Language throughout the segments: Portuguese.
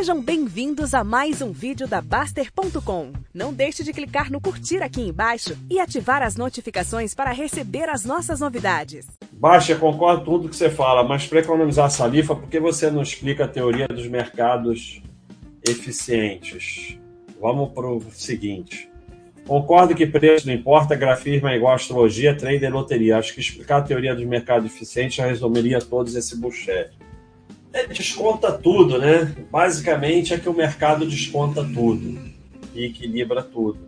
Sejam bem-vindos a mais um vídeo da Baster.com. Não deixe de clicar no curtir aqui embaixo e ativar as notificações para receber as nossas novidades. Baixa, concordo com tudo que você fala, mas para economizar saliva, por que você não explica a teoria dos mercados eficientes? Vamos para o seguinte. Concordo que preço não importa, grafismo é igual astrologia, trader e loteria. Acho que explicar a teoria dos mercados eficientes já resumiria todos esse buchete. É, desconta tudo, né? Basicamente é que o mercado desconta tudo e equilibra tudo.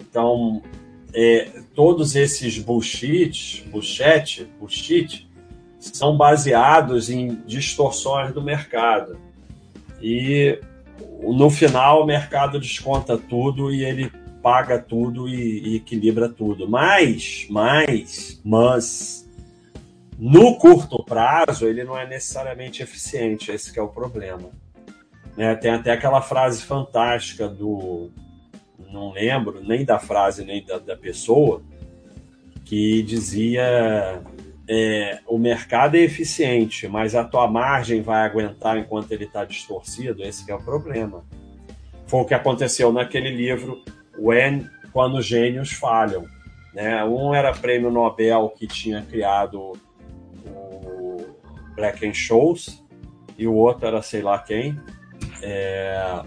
Então, é, todos esses bullshit, bullshit, bullshit, são baseados em distorções do mercado. E no final o mercado desconta tudo e ele paga tudo e, e equilibra tudo. Mas, mas, mas no curto prazo, ele não é necessariamente eficiente, esse é o problema. Né? Tem até aquela frase fantástica do. Não lembro nem da frase nem da, da pessoa, que dizia: é, o mercado é eficiente, mas a tua margem vai aguentar enquanto ele está distorcido. Esse é o problema. Foi o que aconteceu naquele livro, When, Quando Gênios Falham. Né? Um era prêmio Nobel que tinha criado Black and Shows e o outro era sei lá quem. É,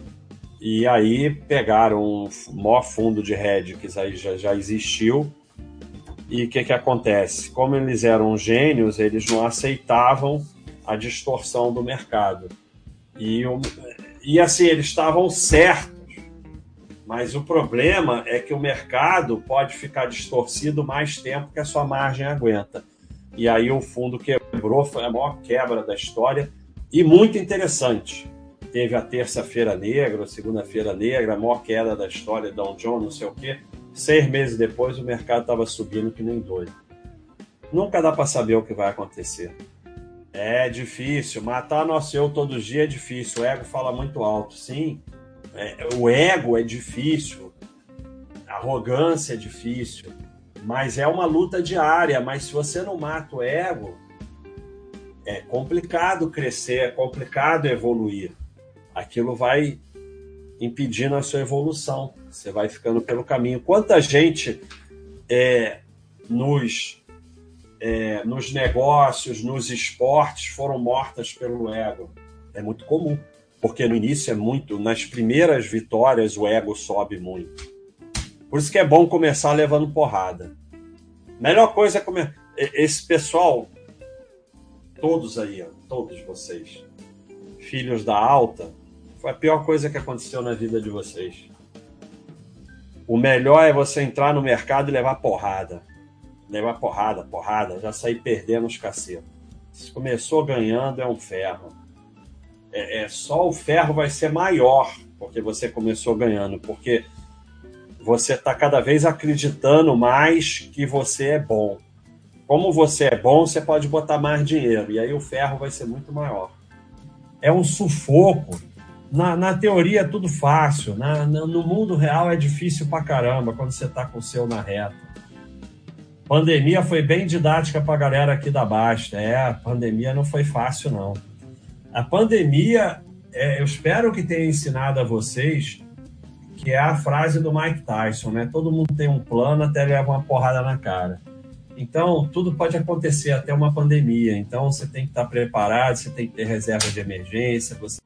e aí pegaram o maior fundo de hedge que já, já existiu. E o que, que acontece? Como eles eram gênios, eles não aceitavam a distorção do mercado. E, e assim, eles estavam certos. Mas o problema é que o mercado pode ficar distorcido mais tempo que a sua margem aguenta. E aí o fundo que quebrou, foi a maior quebra da história e muito interessante. Teve a terça-feira negra, a segunda-feira negra, a maior queda da história, Dow Jones, não sei o quê. Seis meses depois, o mercado estava subindo que nem doido. Nunca dá para saber o que vai acontecer. É difícil. Matar nosso eu todo dia é difícil. O ego fala muito alto. Sim, é, o ego é difícil. A arrogância é difícil. Mas é uma luta diária. Mas se você não mata o ego, é complicado crescer, é complicado evoluir. Aquilo vai impedindo a sua evolução. Você vai ficando pelo caminho. Quanta gente é, nos, é, nos negócios, nos esportes, foram mortas pelo ego? É muito comum. Porque no início é muito, nas primeiras vitórias, o ego sobe muito. Por isso que é bom começar levando porrada. Melhor coisa é comer. Esse pessoal todos aí, ó, todos vocês, filhos da alta, foi a pior coisa que aconteceu na vida de vocês. O melhor é você entrar no mercado e levar porrada. Levar porrada, porrada, já sair perdendo os cacetos. Se começou ganhando, é um ferro. É, é, só o ferro vai ser maior porque você começou ganhando, porque você está cada vez acreditando mais que você é bom como você é bom, você pode botar mais dinheiro, e aí o ferro vai ser muito maior. É um sufoco. Na, na teoria é tudo fácil, na, na, no mundo real é difícil pra caramba quando você tá com o seu na reta. Pandemia foi bem didática pra galera aqui da Basta. É, a pandemia não foi fácil, não. A pandemia, é, eu espero que tenha ensinado a vocês que é a frase do Mike Tyson, né? Todo mundo tem um plano até leva uma porrada na cara. Então, tudo pode acontecer, até uma pandemia. Então, você tem que estar preparado, você tem que ter reserva de emergência, você